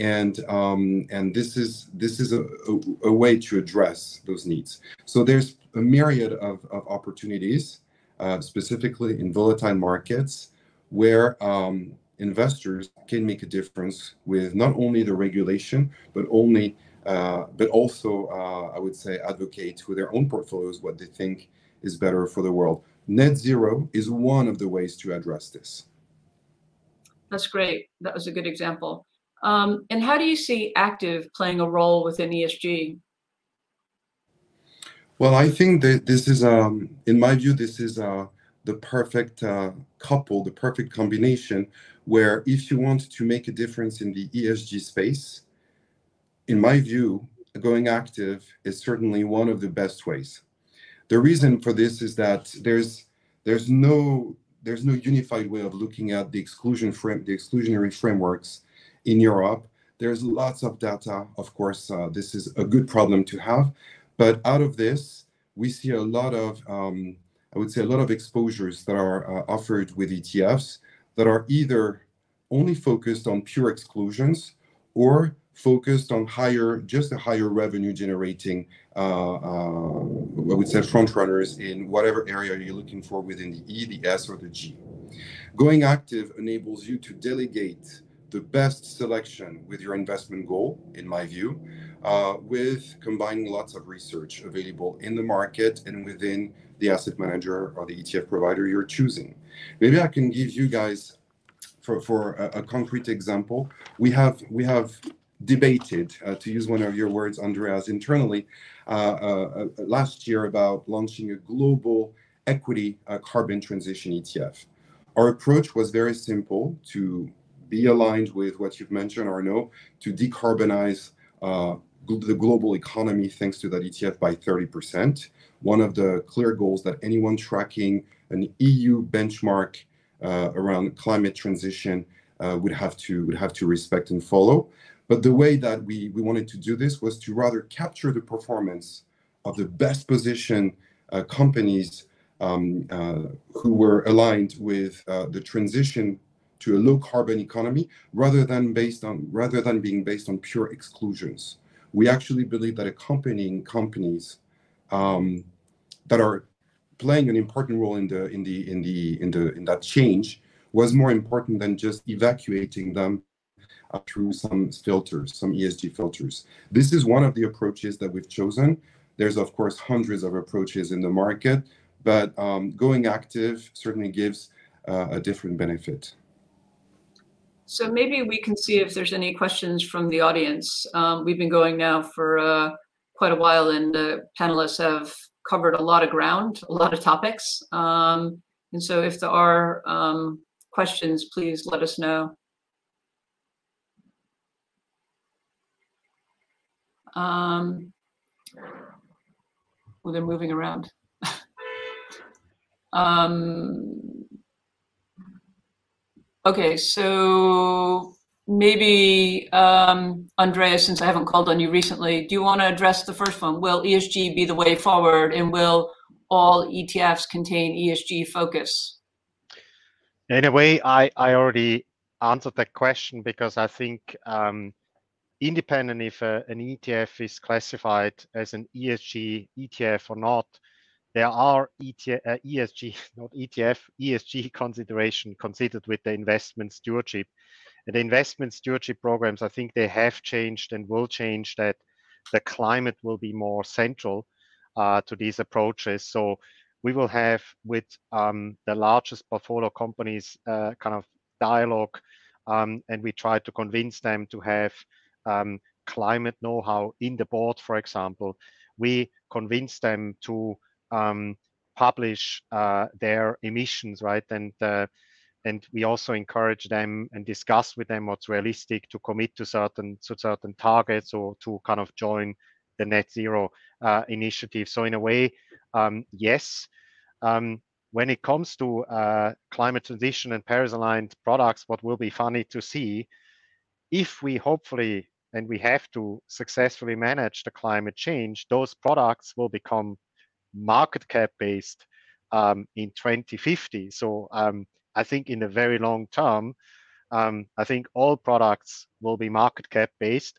and um, and this is this is a, a, a, way to address those needs. So there's a myriad of, of opportunities, uh, specifically in volatile markets, where um, investors can make a difference with not only the regulation, but only uh, but also uh, I would say advocate with their own portfolios what they think is better for the world. Net zero is one of the ways to address this. That's great. That was a good example. Um, and how do you see active playing a role within ESG? Well, I think that this is, um, in my view, this is uh, the perfect uh, couple, the perfect combination, where if you want to make a difference in the ESG space, in my view, going active is certainly one of the best ways. The reason for this is that there's there's no there's no unified way of looking at the exclusion frame the exclusionary frameworks in Europe. There's lots of data. Of course, uh, this is a good problem to have, but out of this, we see a lot of um, I would say a lot of exposures that are uh, offered with ETFs that are either only focused on pure exclusions or focused on higher, just a higher revenue generating, uh, uh, I would say front runners in whatever area you're looking for within the E, the S, or the G. Going active enables you to delegate the best selection with your investment goal, in my view, uh, with combining lots of research available in the market and within the asset manager or the ETF provider you're choosing. Maybe I can give you guys for, for a, a concrete example. We have we have debated, uh, to use one of your words, Andreas, internally uh, uh, uh last year about launching a global equity uh, carbon transition ETF. Our approach was very simple to be aligned with what you've mentioned, Arnaud, to decarbonize uh, the global economy thanks to that ETF by 30%. One of the clear goals that anyone tracking an EU benchmark around climate transition would have to would have to respect and follow. But the way that we, wanted to do this was to rather capture the performance of the best positioned uh, companies um, uh, who were aligned with uh, the transition to a low carbon economy rather than based on rather than being based on pure exclusions. We actually believe that accompanying companies um, that are playing an important role in the in the in the in the in that change was more important than just evacuating them through some filters, some ESG filters. This is one of the approaches that we've chosen. There's, of course, hundreds of approaches in the market, but um, going active certainly gives uh, a different benefit. So maybe we can see if there's any questions from the audience. Um, we've been going now for uh, quite a while, and the panelists have covered a lot of ground, a lot of topics. Um, and so if there are um, questions, please let us know. Um, well, they're moving around. um, okay, so maybe um, Andreas, since I haven't called on you recently, do you want to address the first one? Will ESG be the way forward, and will all ETFs contain ESG focus? In a way, I, I already answered that question because I think um, independent if a, an ETF is classified as an ESG ETF or not, there are uh, ESG, not ETF, ESG consideration considered with the investment stewardship. And the investment stewardship programs, I think they have changed and will change that the climate will be more central uh, to these approaches. So we will have with um, the largest portfolio companies uh, kind of dialogue um, and we try to convince them to have um, climate know-how in the board, for example, we convince them to um, publish uh, their emissions, right? And uh, and we also encourage them and discuss with them what's realistic to commit to certain to certain targets or to kind of join the net zero uh, initiative. So in a way, um, yes. Um, when it comes to uh, climate transition and Paris aligned products, what will be funny to see if we hopefully and we have to successfully manage the climate change, those products will become market cap based um, in 2050. So um, I think in the very long term, um, I think all products will be market cap based,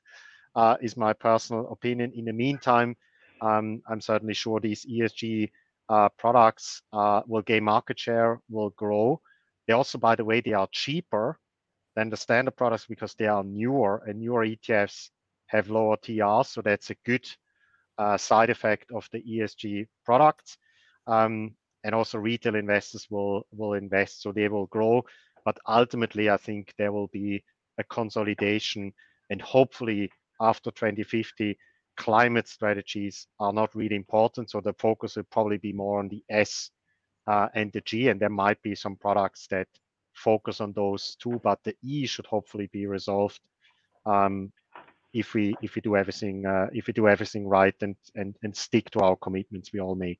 uh, is my personal opinion. In the meantime, um, I'm certainly sure these ESG uh, products uh, will gain market share, will grow. They also, by the way, they are cheaper than the standard products because they are newer and newer ETFs have lower TR. So that's a good uh, side effect of the ESG products. Um, and also retail investors will will invest, so they will grow. But ultimately, I think there will be a consolidation, and hopefully after 2050, climate strategies are not really important. So the focus will probably be more on the S uh, and the G, and there might be some products that focus on those two, but the E should hopefully be resolved um, if we if we do everything uh, if we do everything right and and and stick to our commitments we all make.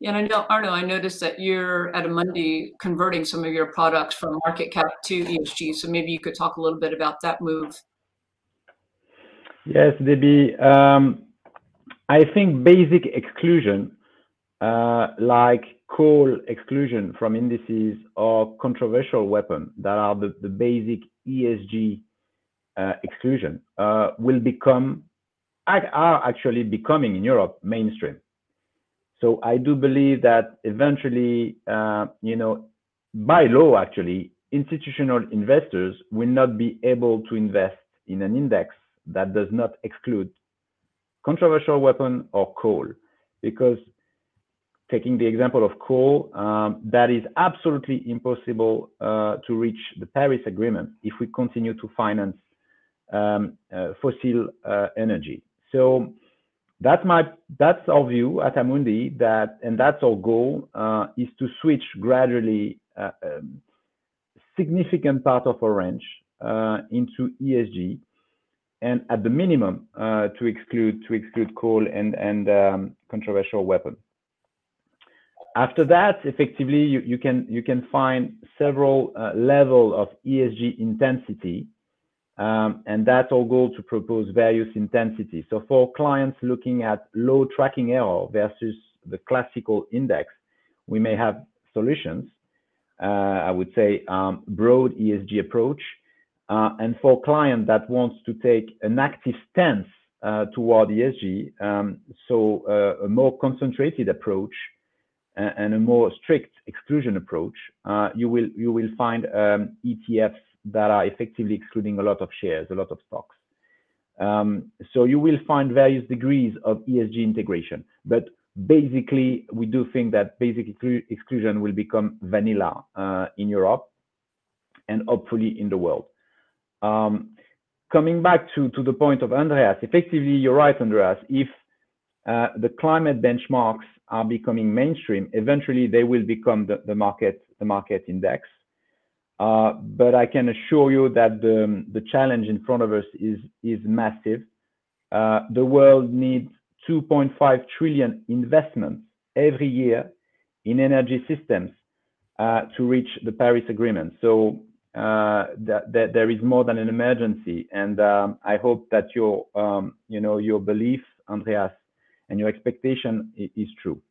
Yeah, and I know Arnaud, I noticed that you're at Amundi converting some of your products from market cap to ESG. So maybe you could talk a little bit about that move. Yes, Debbie. Um, I think basic exclusion, uh, like coal exclusion from indices or controversial weapon that are the, the basic ESG exclusion, uh, will become, are actually becoming in Europe mainstream. So I do believe that eventually, uh, you know, by law, actually, institutional investors will not be able to invest in an index that does not exclude controversial weapon or coal, because taking the example of coal, um, that is absolutely impossible uh, to reach the Paris Agreement if we continue to finance um, uh, fossil uh, energy. So that's my that's our view at Amundi that and that's our goal uh, is to switch gradually uh, um, significant part of our range uh, into ESG and at the minimum uh, to exclude to exclude coal and and um, controversial weapon. After that, effectively, you, you can you can find several level of ESG intensity um, and that's our goal to propose various intensities. So for clients looking at low tracking error versus the classical index, we may have solutions. Uh, I would say um, broad ESG approach. Uh, and for client that wants to take an active stance uh, toward ESG, um, so uh, a more concentrated approach and, and, a more strict exclusion approach, uh, you will you will find um, ETFs that are effectively excluding a lot of shares, a lot of stocks. Um, so you will find various degrees of ESG integration, but basically we do think that basic exclusion will become vanilla uh, in Europe and hopefully in the world. Um, coming back to, to the point of Andreas, effectively you're right, Andreas, if uh, the climate benchmarks are becoming mainstream, eventually they will become the, the market the market index. Uh, but I can assure you that the, challenge in front of us is, massive. Uh, the world needs 2.5 trillion investments every year in energy systems uh, to reach the Paris Agreement. So there is more than an emergency, and um, I hope that your um, you know your belief, Andreas, and your expectation is true.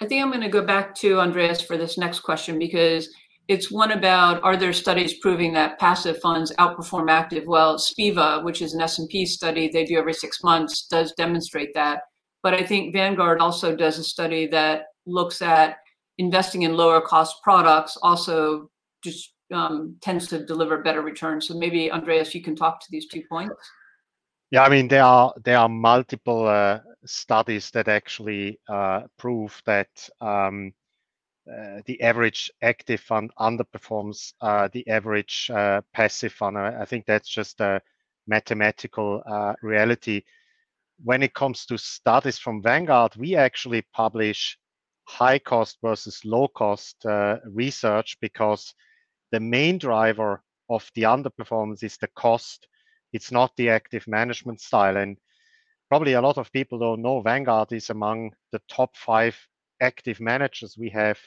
I think I'm going to go back to Andreas for this next question because it's one about are there studies proving that passive funds outperform active? Well, SPIVA, which is an S&P study they do every six months, does demonstrate that. But I think Vanguard also does a study that looks at investing in lower cost products also just um, tends to deliver better returns. So maybe Andreas, you can talk to these two points. Yeah, I mean there are there are multiple uh, studies that actually uh, prove that um, uh, the average active fund underperforms uh, the average uh, passive fund. I, I, think that's just a mathematical uh, reality. When it comes to studies from Vanguard, we actually publish high cost versus low cost uh, research because the main driver of the underperformance is the cost. It's not the active management style. And probably a lot of people don't know Vanguard is among the top five active managers we have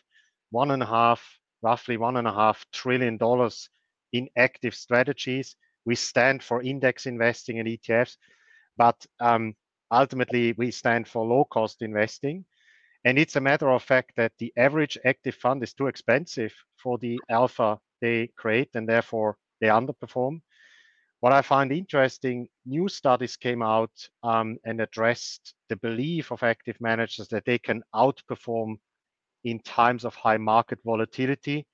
one and a half, roughly one and a half trillion dollars in active strategies. We stand for index investing and ETFs, but um, ultimately we stand for low cost investing. And it's a matter of fact that the average active fund is too expensive for the alpha they create, and therefore they underperform. What I find interesting, new studies came out um, and addressed the belief of active managers that they can outperform in times of high market volatility.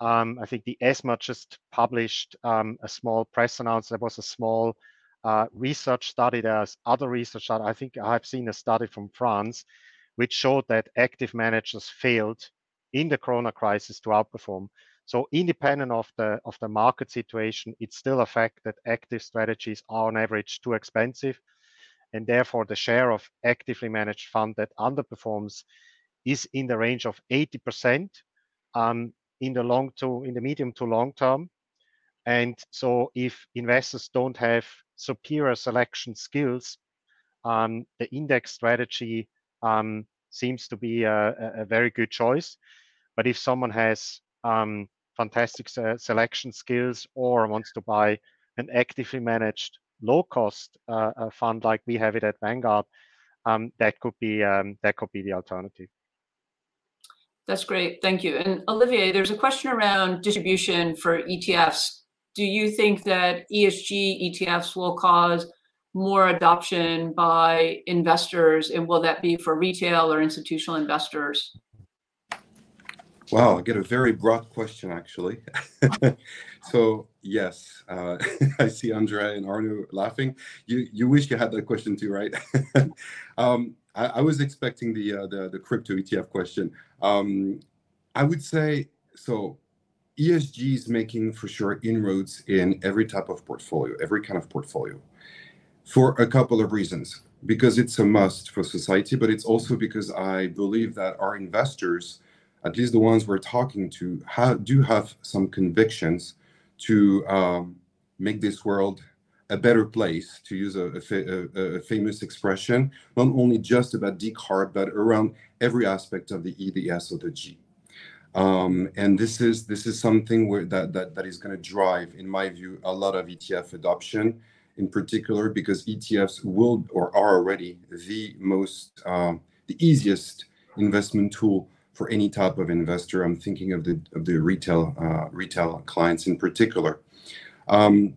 Um, I think the ESMA just published um, a small press announcement. There was a small uh, research study. There's other research that I think I've seen a study from France which showed that active managers failed in the corona crisis to outperform. So independent of the of the market situation, it's still a fact that active strategies are on average too expensive, and therefore the share of actively managed fund that underperforms is in the range of 80% um, in the long to in the medium to long term. And so if investors don't have superior selection skills, um, the index strategy um, seems to be a, very good choice. But if someone has fantastic selection skills or wants to buy an actively managed low cost uh, fund like we have it at Vanguard, that could be that could be the alternative. That's great, thank you. And Olivier, there's a question around distribution for ETFs. Do you think that ESG ETFs will cause more adoption by investors, and will that be for retail or institutional investors? Wow, I get a very broad question actually. so yes, uh, I see Andrea and Arnaud laughing. You you wish you had that question too, right? um, I, I, was expecting the, uh, the the crypto ETF question. Um, I would say so. ESG is making for sure inroads in every type of portfolio, every kind of portfolio, for a couple of reasons. Because it's a must for society, but it's also because I believe that our investors at least the ones we're talking to, do have some convictions to um, make this world a better place, to use a, a, a, famous expression, not only just about decarb, but around every aspect of the E, the S, or the G. Um, and this is this is something where that that, that is going to drive, in my view, a lot of ETF adoption, in particular because ETFs will or are already the most um, the easiest investment tool for any type of investor. I'm thinking of the of the retail uh, retail clients in particular. Um,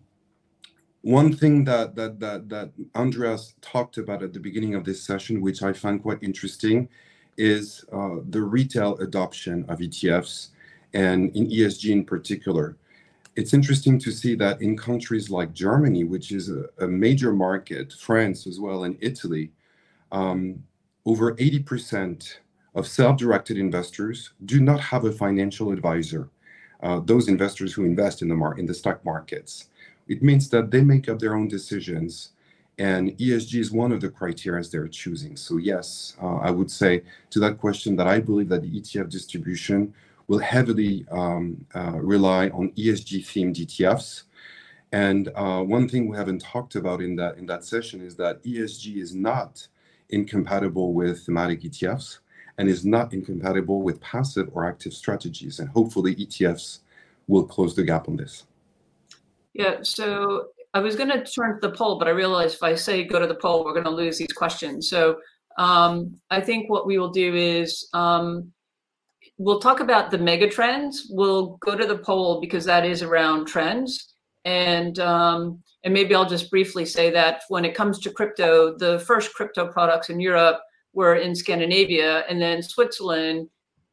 one thing that, that that that Andreas talked about at the beginning of this session, which I find quite interesting, is uh, the retail adoption of ETFs and in ESG in particular. It's interesting to see that in countries like Germany, which is a, a major market, France as well, and Italy, um, over 80% of self-directed investors do not have a financial advisor. Uh, those investors who invest in the mar- in the stock markets, it means that they make up their own decisions, and ESG is one of the criteria they're choosing. So yes, uh, I would say to that question that I believe that the ETF distribution will heavily um, uh, rely on ESG themed ETFs. And uh, one thing we haven't talked about in that in that session is that ESG is not incompatible with thematic ETFs and is not incompatible with passive or active strategies. And hopefully ETFs will close the gap on this. Yeah, so I was going to turn to the poll, but I realized if I say go to the poll, we're going to lose these questions. So um, I think what we will do is um, we'll talk about the mega trends. We'll go to the poll because that is around trends. And um, and maybe I'll just briefly say that when it comes to crypto, the first crypto products in Europe were in Scandinavia, and then Switzerland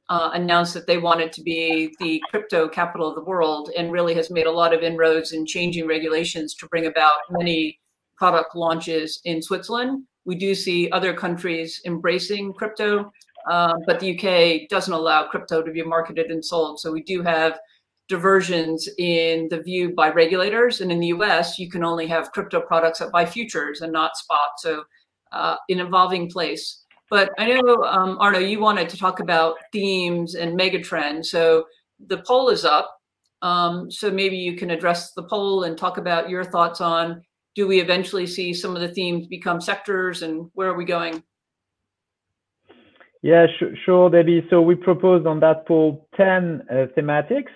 uh, announced that they wanted to be the crypto capital of the world, and really has made a lot of inroads in changing regulations to bring about many product launches in Switzerland. We do see other countries embracing crypto, uh, but the UK doesn't allow crypto to be marketed and sold. So we do have diversions in the view by regulators. And in the US, you can only have crypto products that buy futures and not spot. So uh, an evolving place. But I know, um, Arnaud, you wanted to talk about themes and megatrends. So the poll is up. Um, so maybe you can address the poll and talk about your thoughts on do we eventually see some of the themes become sectors and where are we going? Yeah, sh sure, Debbie. So we proposed on that poll 10 uh, thematics,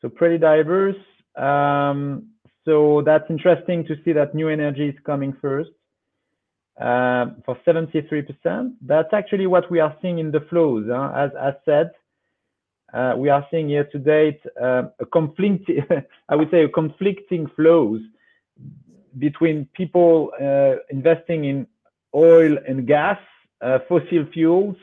so pretty diverse. Um, so that's interesting to see that new energy is coming first. Um, for 73%. That's actually what we are seeing in the flows. As I said, uh, we are seeing year to date a conflicting, I would say, a conflicting flows between people uh, investing in oil and gas, uh, fossil fuels,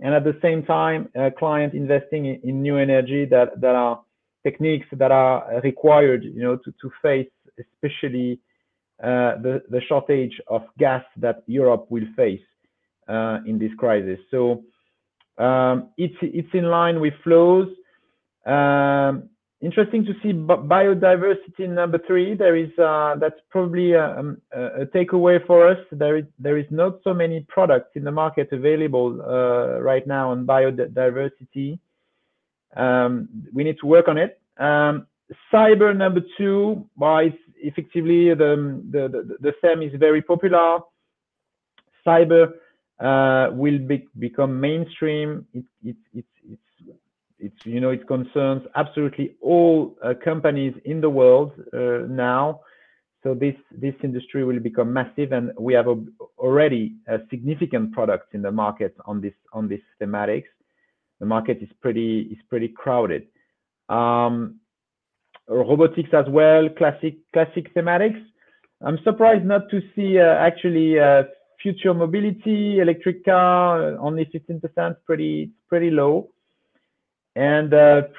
and at the same time, client investing in new energy that are techniques that are required, you know, to face especially uh, the, the shortage of gas that Europe will face uh, in this crisis. So um, it's it's in line with flows. Um, interesting to see biodiversity number three. There is uh, that's probably a, um, a, a, takeaway for us. There is there is not so many products in the market available uh, right now on biodiversity. Um, we need to work on it. Um, cyber number two, well, it's effectively the the the, the is very popular. Cyber uh, will be, become mainstream. It, it, it, it's it's you know it concerns absolutely all uh, companies in the world uh, now. So this this industry will become massive, and we have a, already a significant products in the market on this on this thematics. The market is pretty is pretty crowded. Um, robotics as well, classic classic thematics. I'm surprised not to see uh, actually uh, future mobility, electric car, uh, only 15%, pretty pretty low and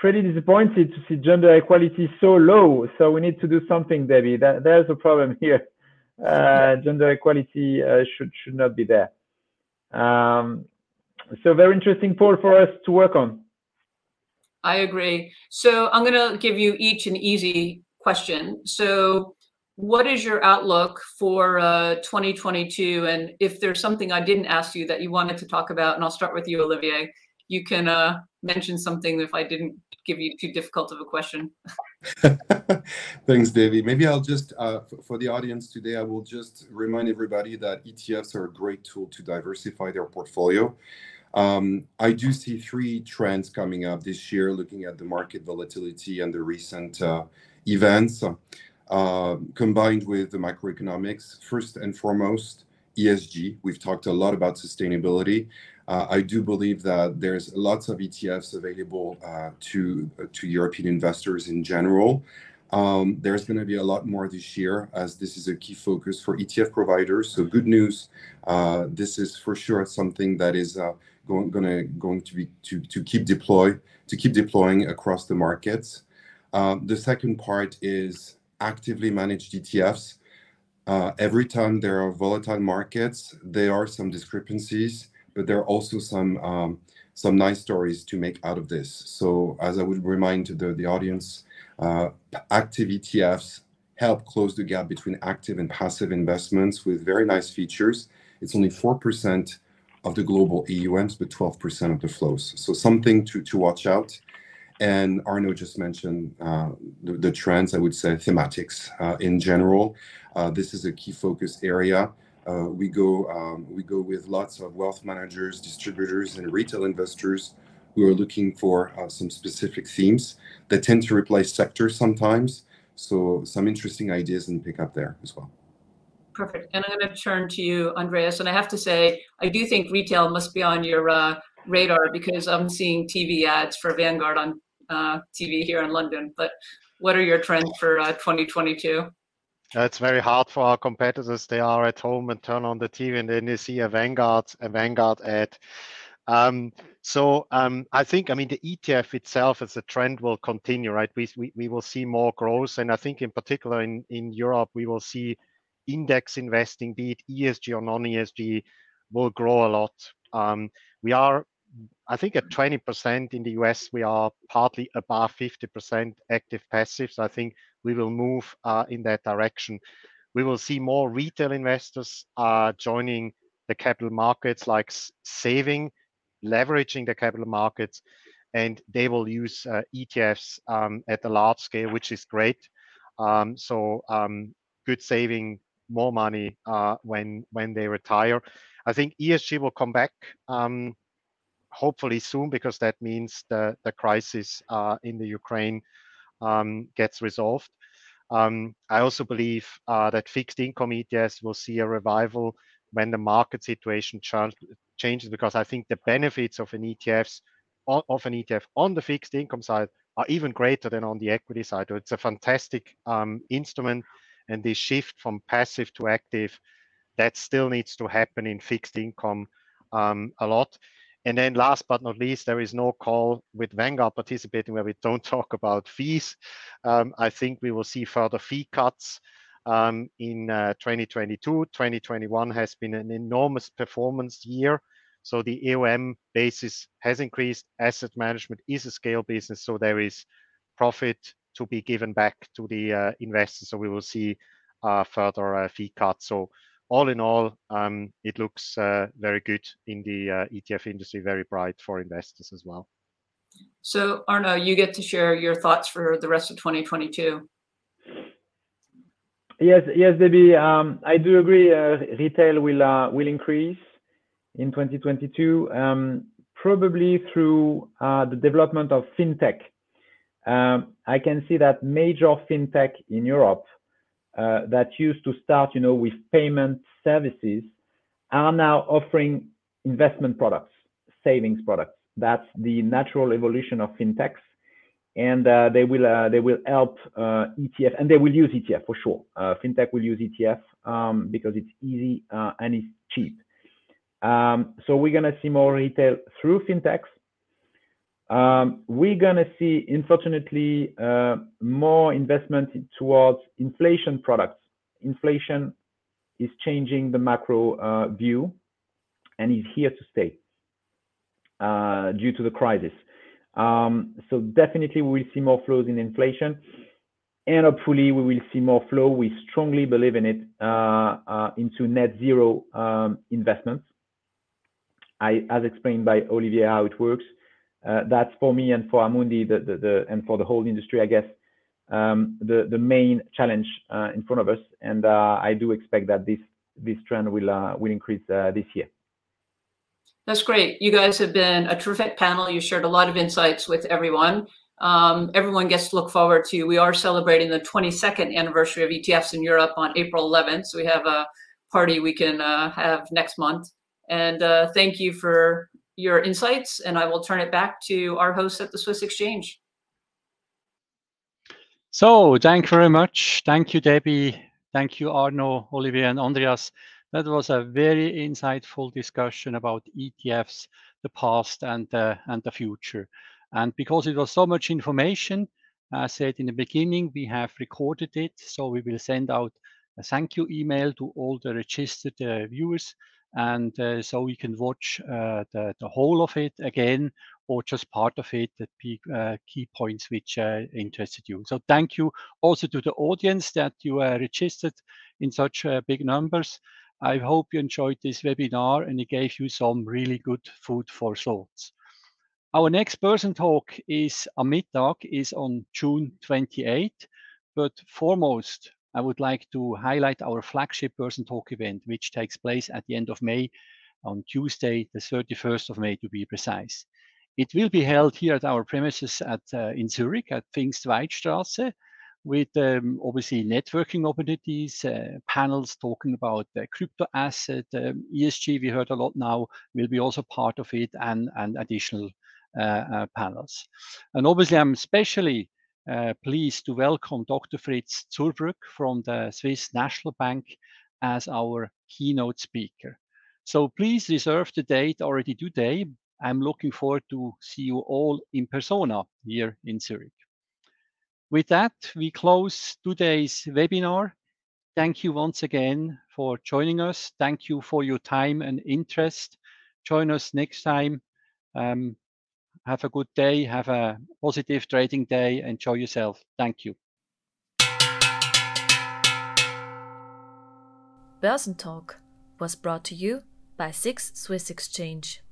pretty disappointed to see gender equality so low. So we need to do something, Debbie. That, there's a problem here. Gender equality should should not be there. Um, so very interesting poll for us to work on. I agree. So I'm going to give you each an easy question. So what is your outlook for uh, 2022? And if there's something I didn't ask you that you wanted to talk about, and I'll start with you, Olivier, you can uh, mention something if I didn't give you too difficult of a question. Thanks, Davey. Maybe I'll just, uh, for the audience today, I will just remind everybody that ETFs are a great tool to diversify their portfolio. Um, I do see three trends coming up this year, looking at the market volatility and the recent uh, events, uh, combined with the macroeconomics. First and foremost, ESG. We've talked a lot about sustainability. Uh, I do believe that there's lots of ETFs available uh, to uh, to European investors in general. Um, there's going to be a lot more this year as this is a key focus for ETF providers. So good news. Uh, this is for sure something that is going gonna going to be to to keep deploy to keep deploying across the markets. Um, the second part is actively managed ETFs. Uh, every time there are volatile markets, there are some discrepancies but there are also some um, some nice stories to make out of this. So as I would remind the, the audience, uh, active ETFs help close the gap between active and passive investments with very nice features. It's only 4% of the global AUMs, but 12% of the flows. So something to, to watch out. And Arnaud just mentioned uh, the, the, trends, I would say thematics uh, in general. Uh, this is a key focus area. Uh, we go um, we go with lots of wealth managers, distributors, and retail investors who are looking for uh, some specific themes that tend to replace sectors sometimes. So some interesting ideas and pick up there as well. Perfect. And I'm going to turn to you, Andreas. And I have to say, I do think retail must be on your uh, radar because I'm seeing TV ads for Vanguard on uh, TV here in London. But what are your trends for 2022? Uh, it's very hard for our competitors. They are at home and turn on the TV and then they see a Vanguard, a Vanguard ad. Um, so um, I think, I mean, the ETF itself as a trend will continue, right? We, we, we will see more growth. And I think in particular in, in Europe, we will see index investing, be it ESG or non-ESG, will grow a lot. Um, we are, I think at 20% in the US, we are partly above 50% active passive. So I think we will move uh, in that direction. We will see more retail investors uh, joining the capital markets, like saving, leveraging the capital markets, and they will use uh, ETFs um, at a large scale, which is great. Um, so um, good saving, more money uh, when when they retire. I think ESG will come back um, hopefully soon because that means the the crisis uh, in the Ukraine um, gets resolved. Um, I also believe uh, that fixed income ETFs will see a revival when the market situation changes because I think the benefits of an ETFs of an ETF on the fixed income side are even greater than on the equity side. So It's a fantastic um, instrument, and this shift from passive to active that still needs to happen in fixed income um, a lot. And then last but not least, there is no call with Vanguard participating where we don't talk about fees. Um, I think we will see further fee cuts. um, in uh, 2022. 2021 has been an enormous performance year. So the AUM basis has increased. Asset management is a scale business, so there is profit to be given back to the uh, investors. So we will see uh, further uh, fee cuts. So all in all, um, it looks uh, very good in the uh, ETF industry, very bright for investors as well. So Arnaud, you get to share your thoughts for the rest of 2022. Yes, yes, Debbie. Um, I do agree. Uh, retail will uh, will increase in 2022, um, probably through uh, the development of fintech. Um, I can see that major fintech in Europe uh, that used to start, you know, with payment services are now offering investment products, savings products. That's the natural evolution of fintechs and uh, they will uh, they will help uh, ETF and they will use ETF for sure. Uh, fintech will use ETF um, because it's easy uh, and it's cheap. Um, so we're gonna see more retail through fintechs. Um, we're gonna see, unfortunately, uh, more investment towards inflation products. Inflation is changing the macro view and is here to stay due to the crisis. Um, so definitely we will see more flows in inflation and hopefully we will see more flow. We strongly believe in it uh, uh, into net zero um, investments. I, as explained by Olivier, how it works. Uh, that's for me and for Amundi, the, the, the, and for the whole industry, I guess, um, the the main challenge uh, in front of us. And uh, I do expect that this this trend will will increase this year. That's great. You guys have been a terrific panel. You shared a lot of insights with everyone. Um, everyone gets to look forward to. We are celebrating the 22nd anniversary of ETFs in Europe on April 11th. So we have a party we can uh, have next month. And uh, thank you for your insights. And I will turn it back to our host at the Swiss Exchange. So thank you very much. Thank you, Debbie. Thank you, Arnaud, Olivier, and Andreas. That was a very insightful discussion about ETFs, the past and, and the future. And because it was so much information, I said in the beginning, we have recorded it. So we will send out a thank you email to all the registered uh, viewers. And uh, so we can watch uh, the, the whole of it again or just part of it, the key, uh, key points which uh, interested you. So thank you also to the audience that you are registered in such big numbers. I hope you enjoyed this webinar and it gave you some really good food for thoughts. Our next BörsenTalk is a Amittag is on June 28. But foremost, I would like to highlight our flagship BörsenTalk event, which takes place at the end of May on Tuesday, the 31st of May to be precise. It will be held here at our premises at uh, in Zurich at Pfingstweidstraße with um, obviously networking opportunities, uh, panels talking about uh, crypto asset, um, ESG, we heard a lot now, will be also part of it and, and additional uh, uh panels. And obviously, I'm especially pleased to welcome Dr. Fritz Zurbrügg from the Swiss National Bank as our keynote speaker. So please reserve the date already today. I'm looking forward to see you all in persona here in Zurich. With that, we close today's webinar. Thank you once again for joining us. Thank you for your time and interest. Join us next time. Um, have a good day. Have a positive trading day. Enjoy yourself. Thank you. Börsentalk was brought to you by SIX Swiss Exchange.